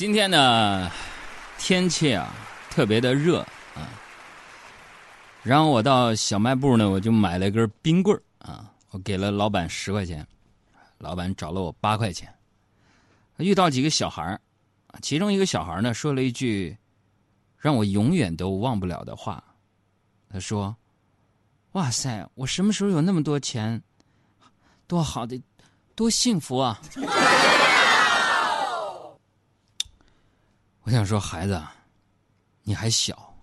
今天呢，天气啊特别的热啊，然后我到小卖部呢，我就买了一根冰棍啊，我给了老板十块钱，老板找了我八块钱。遇到几个小孩其中一个小孩呢说了一句让我永远都忘不了的话，他说：“哇塞，我什么时候有那么多钱？多好的，多幸福啊！”我想说，孩子，你还小，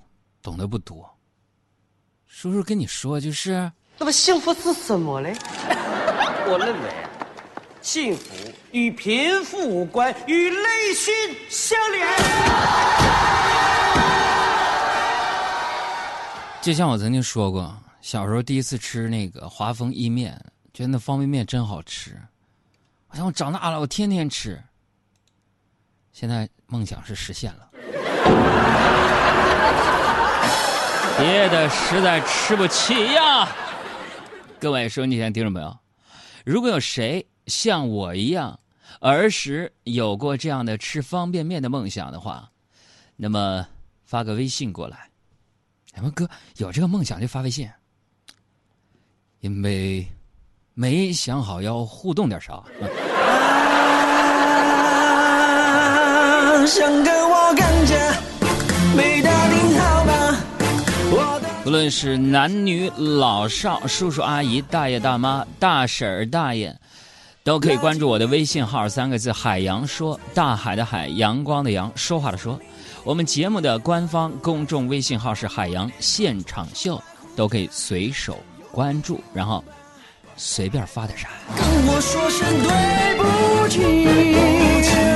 懂得不多。叔叔跟你说，就是那么幸福是什么嘞？我认为，幸福与贫富无关，与内心相连。就像我曾经说过，小时候第一次吃那个华丰意面，觉得那方便面真好吃。我想我长大了，我天天吃。现在梦想是实现了，别的实在吃不起呀！各位收音机前听众朋友，如果有谁像我一样儿时有过这样的吃方便面的梦想的话，那么发个微信过来。什么哥有这个梦想就发微信，因为没想好要互动点啥。想跟我干架，没打听好吧？无论是男女老少、叔叔阿姨、大爷大妈、大婶儿大爷，都可以关注我的微信号三个字“海洋说”，大海的海，阳光的阳，说话的说。我们节目的官方公众微信号是“海洋现场秀”，都可以随手关注，然后随便发点啥。跟我说声对不起。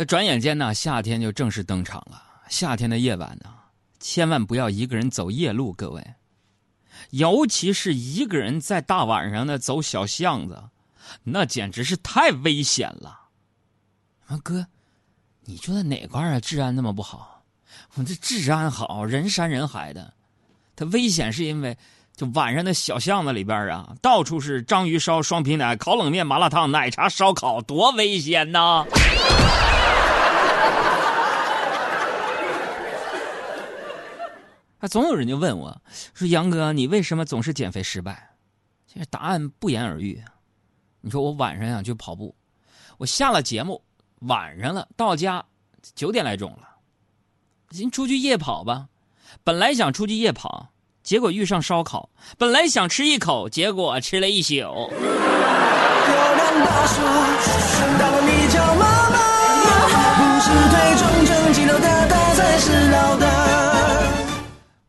那转眼间呢，夏天就正式登场了。夏天的夜晚呢，千万不要一个人走夜路，各位，尤其是一个人在大晚上的走小巷子，那简直是太危险了。啊，哥，你住在哪块啊？治安那么不好？我这治安好，人山人海的。它危险是因为，就晚上的小巷子里边啊，到处是章鱼烧、双皮奶、烤冷面、麻辣烫、奶茶、烧烤，多危险呐！啊，总有人就问我，说杨哥，你为什么总是减肥失败？其实答案不言而喻。你说我晚上想去跑步，我下了节目，晚上了，到家九点来钟了，先出去夜跑吧。本来想出去夜跑，结果遇上烧烤。本来想吃一口，结果吃了一宿。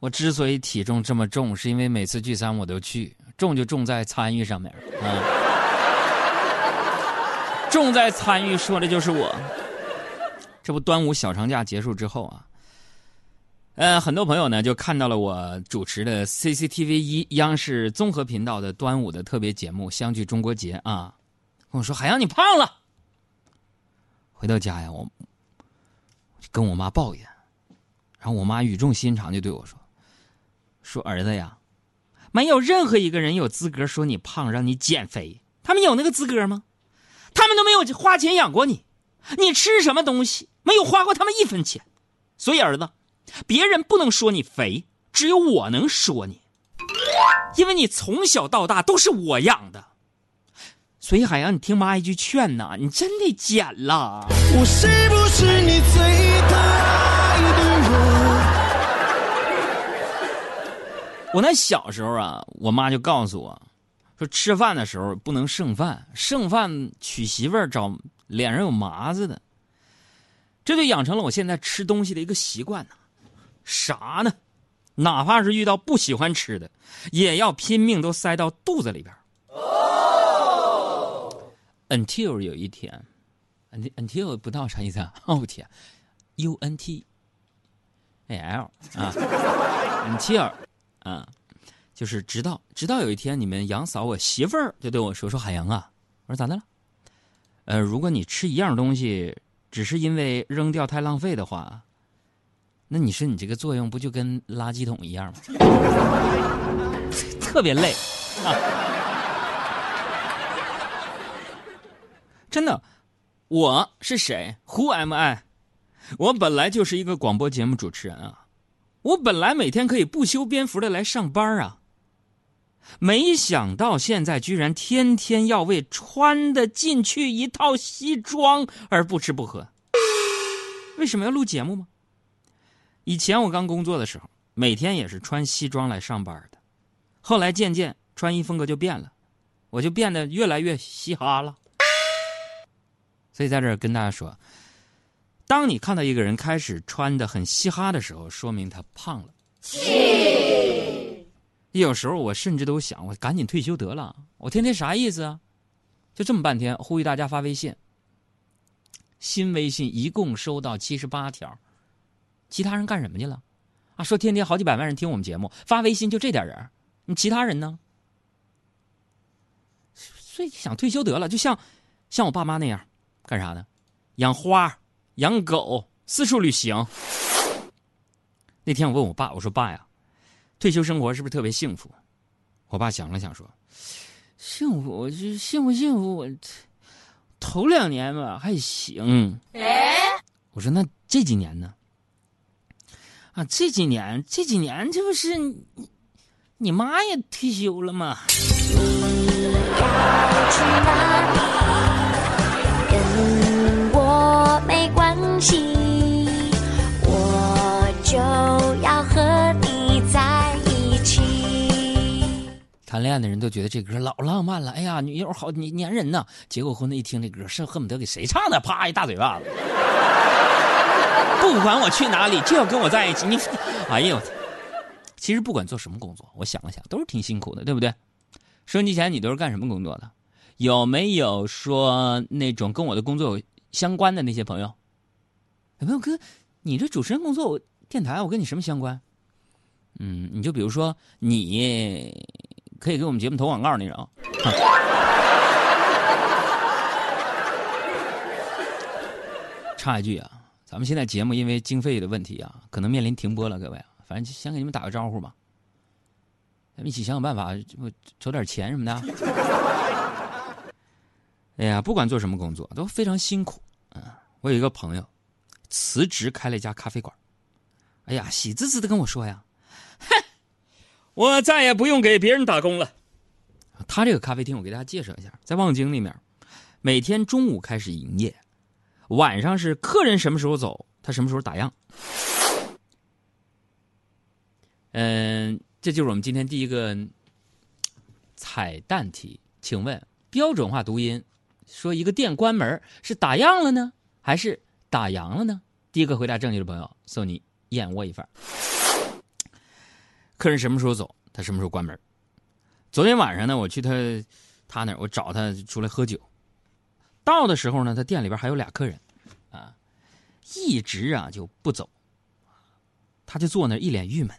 我之所以体重这么重，是因为每次聚餐我都去，重就重在参与上面啊，重在参与，说的就是我。这不，端午小长假结束之后啊，呃，很多朋友呢就看到了我主持的 CCTV 一央视综合频道的端午的特别节目《相聚中国节》啊，跟我说：“海洋，你胖了。”回到家呀，我跟我妈抱怨，然后我妈语重心长就对我说。说儿子呀，没有任何一个人有资格说你胖，让你减肥。他们有那个资格吗？他们都没有花钱养过你，你吃什么东西没有花过他们一分钱。所以儿子，别人不能说你肥，只有我能说你，因为你从小到大都是我养的。所以海洋，你听妈一句劝呐，你真得减了。我是不是你最我那小时候啊，我妈就告诉我，说吃饭的时候不能剩饭，剩饭娶媳妇儿找脸上有麻子的。这就养成了我现在吃东西的一个习惯呢。啥呢？哪怕是遇到不喜欢吃的，也要拼命都塞到肚子里边。Until 有一天，Until 不到啥意思啊？哦天，U N T L 啊，Until。啊，就是直到直到有一天，你们杨嫂我媳妇儿就对我说：“说海洋啊，我说咋的了？呃，如果你吃一样东西，只是因为扔掉太浪费的话，那你说你这个作用不就跟垃圾桶一样吗？特别累啊！真的，我是谁？Who am I？我本来就是一个广播节目主持人啊，我本来每天可以不修边幅的来上班啊，没想到现在居然天天要为穿得进去一套西装而不吃不喝。为什么要录节目吗？以前我刚工作的时候，每天也是穿西装来上班的，后来渐渐穿衣风格就变了，我就变得越来越嘻哈了。所以在这儿跟大家说，当你看到一个人开始穿的很嘻哈的时候，说明他胖了。有时候我甚至都想，我赶紧退休得了，我天天啥意思啊？就这么半天，呼吁大家发微信。新微信一共收到七十八条，其他人干什么去了？啊，说天天好几百万人听我们节目，发微信就这点人，你其他人呢？所以想退休得了，就像像我爸妈那样，干啥呢？养花、养狗、四处旅行。那天我问我爸，我说爸呀，退休生活是不是特别幸福？我爸想了想说，幸福，我这幸不幸福我。头两年吧还行，我说那这几年呢？啊，这几年这几年这不是你你妈也退休了吗？谈恋爱的人都觉得这歌老浪漫了，哎呀，女友好你粘人呐！结过婚的一听这歌，是恨不得给谁唱的，啪一大嘴巴子。不管我去哪里，就要跟我在一起。你，哎呦我其实不管做什么工作，我想了想，都是挺辛苦的，对不对？收音机前你都是干什么工作的？有没有说那种跟我的工作有相关的那些朋友？有没有哥？你这主持人工作，电台，我跟你什么相关？嗯，你就比如说你。可以给我们节目投广告那种。插一句啊，咱们现在节目因为经费的问题啊，可能面临停播了，各位。反正先给你们打个招呼吧，咱们一起想想办法，筹点钱什么的。哎呀，不管做什么工作都非常辛苦啊。我有一个朋友，辞职开了一家咖啡馆。哎呀，喜滋滋的跟我说呀，哼。我再也不用给别人打工了。他这个咖啡厅，我给大家介绍一下，在望京里面，每天中午开始营业，晚上是客人什么时候走，他什么时候打烊。嗯，这就是我们今天第一个彩蛋题，请问标准化读音，说一个店关门是打烊了呢，还是打烊了呢？第一个回答正确的朋友送你燕窝一份。客人什么时候走，他什么时候关门。昨天晚上呢，我去他他那儿，我找他出来喝酒。到的时候呢，他店里边还有俩客人，啊，一直啊就不走。他就坐那一脸郁闷。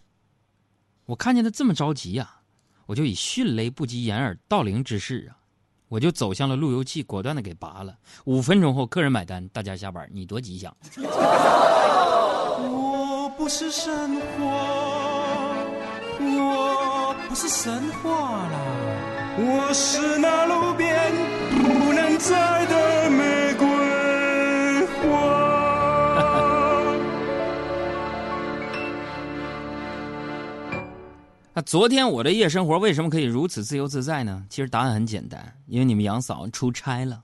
我看见他这么着急呀，我就以迅雷不及掩耳盗铃之势啊，我就走向了路由器，果断的给拔了。五分钟后，客人买单，大家下班，你多吉祥。我不是神话。我不是神话啦，我是那路边不能摘的玫瑰花。那昨天我的夜生活为什么可以如此自由自在呢？其实答案很简单，因为你们杨嫂出差了。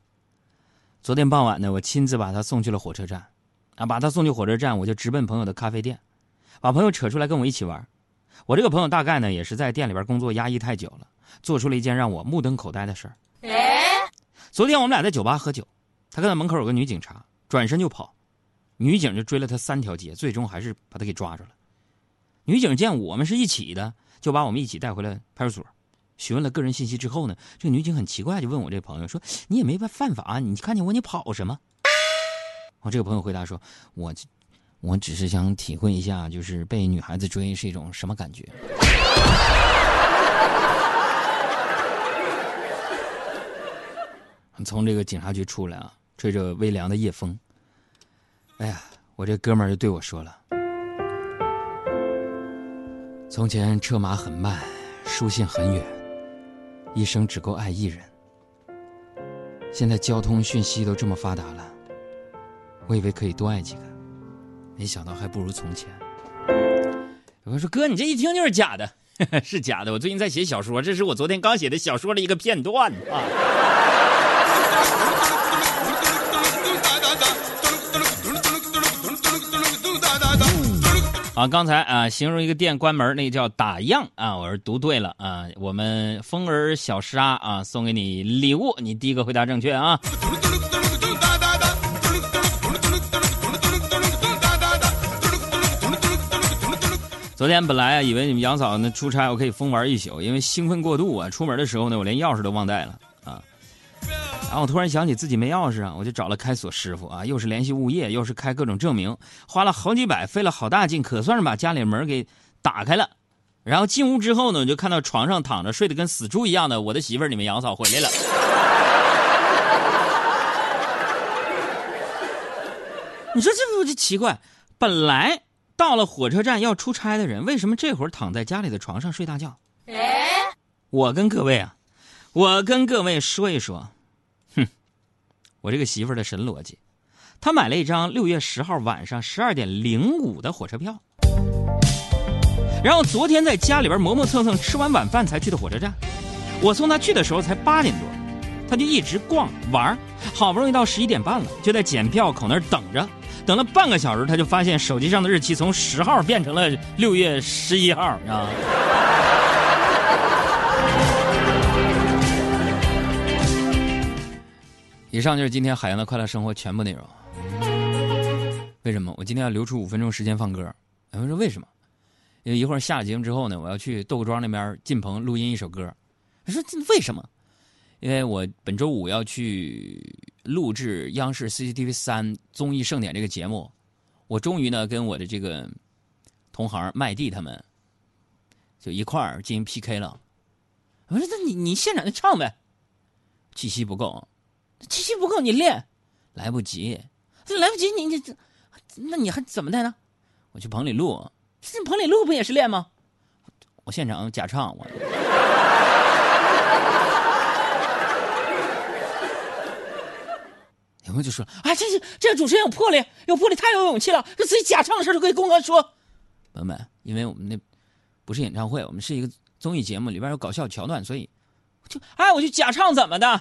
昨天傍晚呢，我亲自把她送去了火车站，啊，把她送去火车站，我就直奔朋友的咖啡店，把朋友扯出来跟我一起玩。我这个朋友大概呢也是在店里边工作压抑太久了，做出了一件让我目瞪口呆的事儿。昨天我们俩在酒吧喝酒，他看到门口有个女警察，转身就跑，女警就追了他三条街，最终还是把他给抓住了。女警见我们是一起的，就把我们一起带回了派出所，询问了个人信息之后呢，这个女警很奇怪，就问我这个朋友说：“你也没犯法，你看见我你跑什么？”我这个朋友回答说：“我。”我只是想体会一下，就是被女孩子追是一种什么感觉。从这个警察局出来啊，吹着微凉的夜风。哎呀，我这哥们儿就对我说了：“从前车马很慢，书信很远，一生只够爱一人。现在交通讯息都这么发达了，我以为可以多爱几个，没想到还不如从前。有人说：“哥，你这一听就是假的，是假的。我最近在写小说，这是我昨天刚写的小说的一个片段啊。”啊，刚才啊，形容一个店关门，那个叫打烊啊，我是读对了啊。我们风儿小沙啊，送给你礼物，你第一个回答正确啊。昨天本来啊，以为你们杨嫂那出差，我可以疯玩一宿，因为兴奋过度啊。出门的时候呢，我连钥匙都忘带了啊。然后我突然想起自己没钥匙啊，我就找了开锁师傅啊，又是联系物业，又是开各种证明，花了好几百，费了好大劲，可算是把家里门给打开了。然后进屋之后呢，我就看到床上躺着睡得跟死猪一样的我的媳妇儿，你们杨嫂回来了。你说这不就奇怪？本来。到了火车站要出差的人，为什么这会儿躺在家里的床上睡大觉？哎我跟各位啊，我跟各位说一说，哼，我这个媳妇儿的神逻辑，她买了一张六月十号晚上十二点零五的火车票，然后昨天在家里边磨磨蹭蹭吃完晚饭才去的火车站，我送她去的时候才八点多，她就一直逛玩，好不容易到十一点半了，就在检票口那儿等着。等了半个小时，他就发现手机上的日期从十号变成了六月十一号啊！以上就是今天海洋的快乐生活全部内容。为什么我今天要留出五分钟时间放歌？有人说为什么？因为一会儿下了节目之后呢，我要去豆各庄那边进棚录音一首歌。他说为什么？因为我本周五要去录制央视 CCTV 三综艺盛典这个节目，我终于呢跟我的这个同行麦蒂他们就一块儿进行 PK 了。我说：“那你你现场就唱呗，气息不够，气息不够你练来不及，这来不及你你这，那你还怎么的呢？我去棚里录，这棚里录不也是练吗？我现场假唱我。”然后就说：“啊，这这这主持人有魄力，有魄力，太有勇气了，这自己假唱的事都可以公开说。”朋友们，因为我们那不是演唱会，我们是一个综艺节目，里边有搞笑桥段，所以就哎，我就假唱怎么的？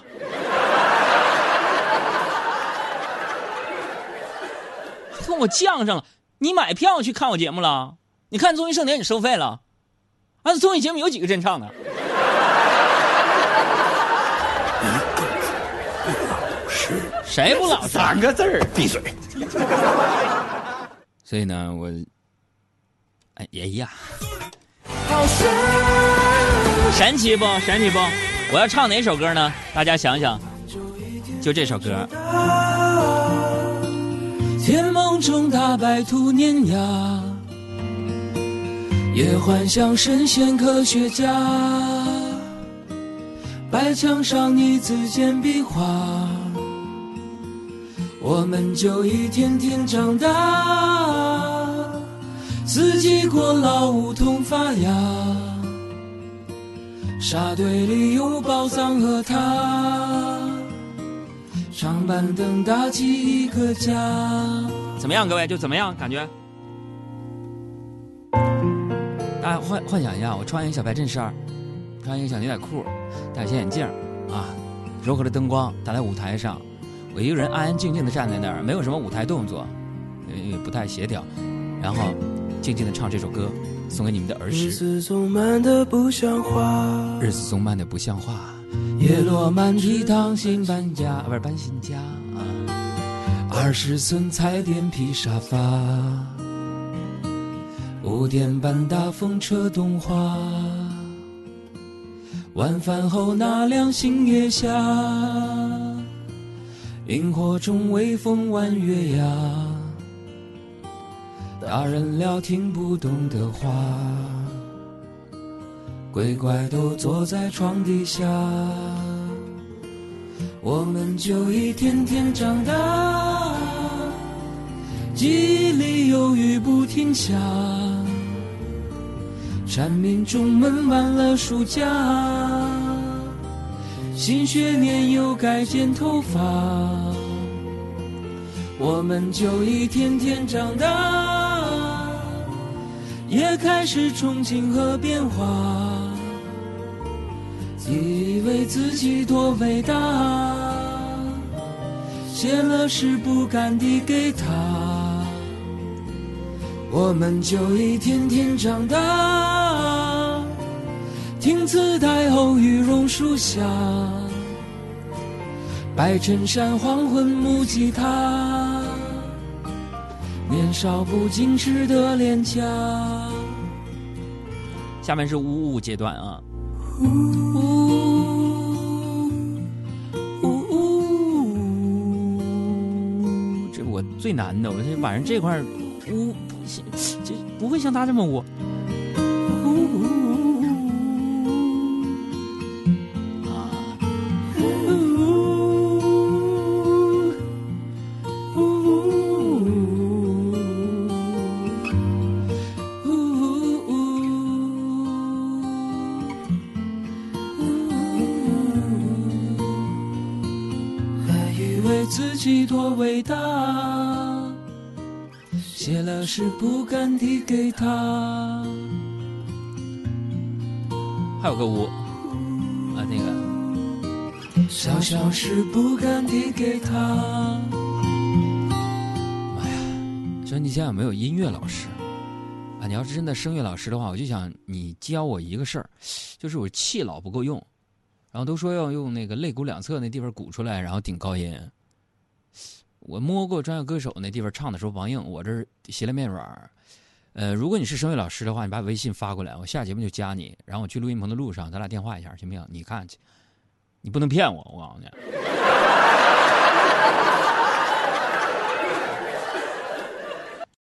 跟我犟上了！你买票去看我节目了？你看综艺盛典你收费了？啊，综艺节目有几个真唱的？谁不老实？三个字儿，闭嘴。所以呢，我哎也一样。神奇不？神奇不？我要唱哪首歌呢？大家想想，就这首歌。天梦中大白兔碾压，也幻想神仙科学家，白墙上你字简笔画。我们就一天天长大，四季过老梧桐发芽，沙堆里有宝藏和他，长板凳搭起一个家。怎么样，各位就怎么样？感觉？大家幻幻想一下，我穿一个小白衬衫，穿一个小牛仔裤，戴小眼镜啊，柔和的灯光打在舞台上。我一个人安安静静的站在那儿，没有什么舞台动作，也不太协调，然后静静的唱这首歌，送给你们的儿时。日子总慢的不像话，日子总慢的不像话。叶落满地当心搬家，不是搬新家啊。二十寸彩电皮沙发，五点半大风车动画，晚饭后那辆星夜下。萤火虫微风弯月牙，大人聊听不懂的话，鬼怪都坐在床底下，我们就一天天长大，记忆里有雨不停下，蝉鸣中闷完了暑假。新学年又该剪头发，我们就一天天长大，也开始憧憬和变化，以为自己多伟大，写了诗不敢递给他，我们就一天天长大。听磁带后，羽绒树下，白衬衫，黄昏，木吉他，年少不经事的脸颊。下面是呜呜阶段啊，呜呜呜，这我最难的，我这晚上这块儿呜，这不会像他这么呜。呜呜，多伟大，写了诗不敢递给他。还有个五啊，那个小小事不敢递给他。说你家有没有音乐老师啊？你要是真的声乐老师的话，我就想你教我一个事儿，就是我气老不够用，然后都说要用那个肋骨两侧那地方鼓出来，然后顶高音。我摸过专业歌手那地方唱的时候王硬，我这儿斜来面软。呃，如果你是声乐老师的话，你把微信发过来，我下节目就加你，然后我去录音棚的路上，咱俩电话一下，行不行？你看去，你不能骗我，我告诉你。